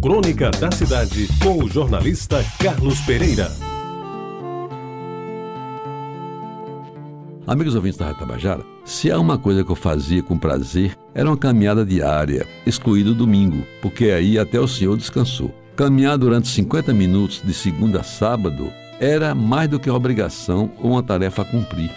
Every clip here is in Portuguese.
Crônica da Cidade, com o jornalista Carlos Pereira. Amigos ouvintes da Rádio Tabajara, se há uma coisa que eu fazia com prazer, era uma caminhada diária, excluído o domingo, porque aí até o senhor descansou. Caminhar durante 50 minutos de segunda a sábado era mais do que uma obrigação ou uma tarefa a cumprir.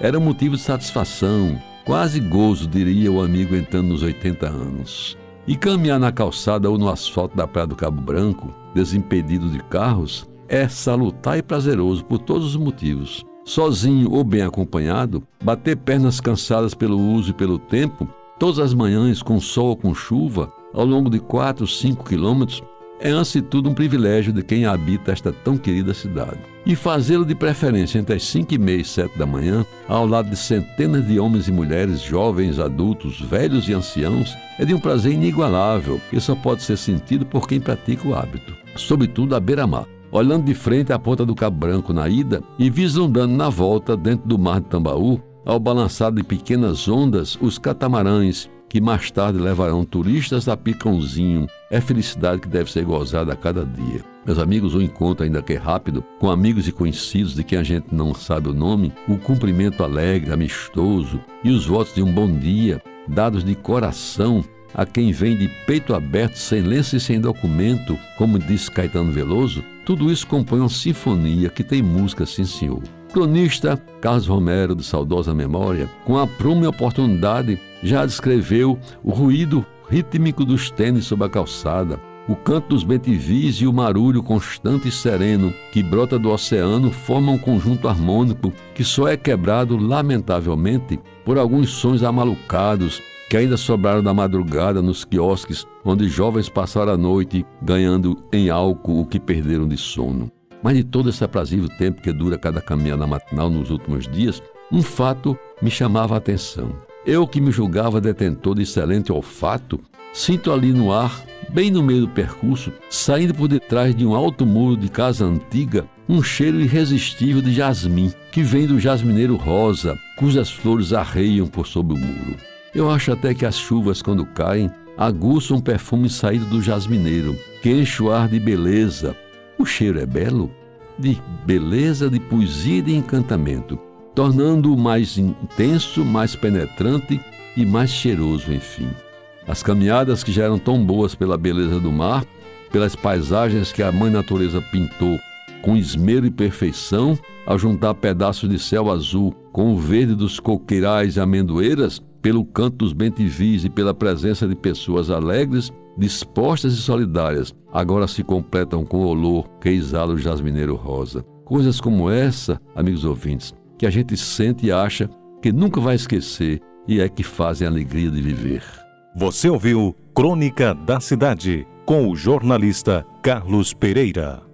Era um motivo de satisfação, quase gozo, diria o amigo entrando nos 80 anos. E caminhar na calçada ou no asfalto da Praia do Cabo Branco, desimpedido de carros, é salutar e prazeroso por todos os motivos. Sozinho ou bem acompanhado, bater pernas cansadas pelo uso e pelo tempo, todas as manhãs, com sol ou com chuva, ao longo de 4, 5 quilômetros, é antes de tudo um privilégio de quem habita esta tão querida cidade. E fazê-lo de preferência entre as 5 e meia e 7 da manhã, ao lado de centenas de homens e mulheres, jovens, adultos, velhos e anciãos, é de um prazer inigualável que só pode ser sentido por quem pratica o hábito. Sobretudo à beira-mar olhando de frente à ponta do Cabo Branco na ida e vislumbrando na volta, dentro do mar de Tambaú, ao balançar de pequenas ondas, os catamarães que mais tarde levarão turistas a Picãozinho. É felicidade que deve ser gozada a cada dia. Meus amigos, o encontro, ainda que é rápido, com amigos e conhecidos de quem a gente não sabe o nome, o cumprimento alegre, amistoso e os votos de um bom dia, dados de coração a quem vem de peito aberto, sem lenço e sem documento, como disse Caetano Veloso, tudo isso compõe uma sinfonia que tem música, sim senhor. Cronista Carlos Romero, de saudosa memória, com a e oportunidade, já descreveu o ruído rítmico dos tênis sob a calçada, o canto dos bentivis e o marulho constante e sereno que brota do oceano formam um conjunto harmônico que só é quebrado, lamentavelmente, por alguns sons amalucados que ainda sobraram da madrugada nos quiosques onde jovens passaram a noite ganhando em álcool o que perderam de sono. Mas de todo esse aprazível tempo que dura cada caminhada matinal nos últimos dias, um fato me chamava a atenção. Eu que me julgava detentor de excelente olfato, sinto ali no ar, bem no meio do percurso, saindo por detrás de um alto muro de casa antiga, um cheiro irresistível de jasmim, que vem do jasmineiro rosa, cujas flores arreiam por sob o muro. Eu acho até que as chuvas, quando caem, aguçam um perfume saído do jasmineiro, que enche o ar de beleza. O cheiro é belo, de beleza, de poesia e de encantamento tornando-o mais intenso, mais penetrante e mais cheiroso, enfim. As caminhadas que já eram tão boas pela beleza do mar, pelas paisagens que a mãe natureza pintou com esmero e perfeição, ao juntar pedaços de céu azul com o verde dos coqueirais e amendoeiras, pelo canto dos bentivis e pela presença de pessoas alegres, dispostas e solidárias, agora se completam com o olor que exala o jasmineiro rosa. Coisas como essa, amigos ouvintes, que a gente sente e acha que nunca vai esquecer e é que fazem a alegria de viver. Você ouviu Crônica da Cidade com o jornalista Carlos Pereira.